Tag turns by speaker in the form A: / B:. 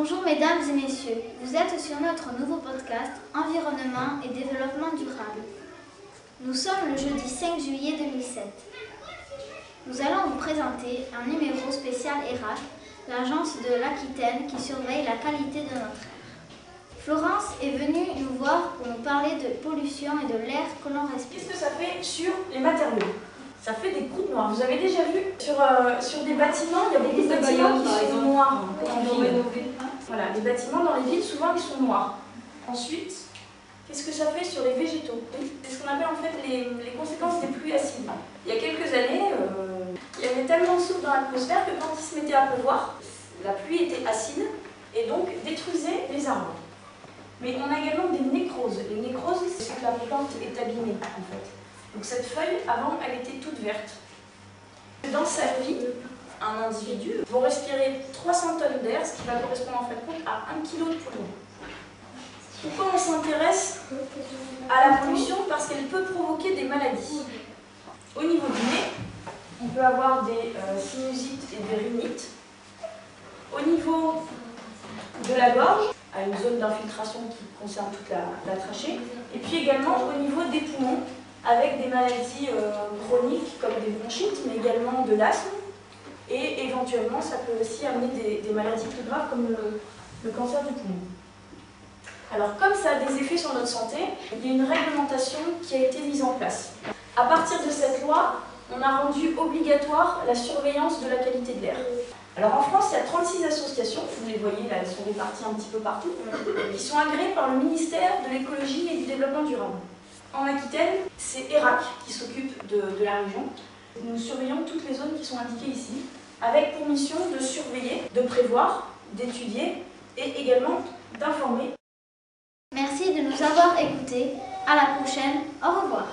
A: mesdames et messieurs, vous êtes sur notre nouveau podcast Environnement et développement durable. Nous sommes le jeudi 5 juillet 2007. Nous allons vous présenter un numéro spécial ERAC, l'agence de l'Aquitaine qui surveille la qualité de notre air. Florence est venue nous voir pour nous parler de pollution et de l'air que l'on respire.
B: Qu'est-ce que ça fait sur les matériaux? Ça fait des croûtes noires. Vous avez déjà vu sur, euh, sur des bâtiments, il y a beaucoup de bâtiments qui sont noirs. Voilà, les bâtiments dans les villes, souvent, ils sont noirs. Ensuite, qu'est-ce que ça fait sur les végétaux? C'est ce qu'on appelle en fait les, les, conséquences des pluies acides. Il y a quelques années, euh, il y avait tellement de souffle dans l'atmosphère que quand il se mettait à pleuvoir, la pluie était acide et donc détruisait les arbres. Mais on a également des nécroses. Les nécroses, c'est que la plante est abîmée en fait. Donc cette feuille, avant, elle était toute verte. Dans sa vie, un individu va respirer 300 tonnes d'air, ce qui va correspondre en fait à 1 kg de pollution. Pourquoi on s'intéresse à la pollution? Parce qu'elle peut provoquer des maladies. Au niveau du nez, on peut avoir des euh, sinusites et des rhinites. Au niveau de la gorge, à une zone d'infiltration qui concerne toute la, la, trachée. Et puis également au niveau des poumons, avec des maladies euh, chroniques comme des bronchites, mais également de l'asthme. Et éventuellement, ça peut aussi amener des, maladies plus graves comme le, cancer du poumon. Alors comme ça a des effets sur notre santé, il y a une réglementation qui a été mise en place. À partir de cette loi, on a rendu obligatoire la surveillance de la qualité de l'air. Alors en France, il y a 36 associations, vous les voyez là, elles sont réparties un petit peu partout, qui sont agréées par le ministère de l'écologie et du développement durable. En Aquitaine, c'est ERAC qui s'occupe de la région. Nous surveillons toutes les zones qui sont indiquées ici, avec pour mission de surveiller, de prévoir, d'étudier et également d'informer.
A: Merci de nous avoir écoutés. À la prochaine. Au revoir.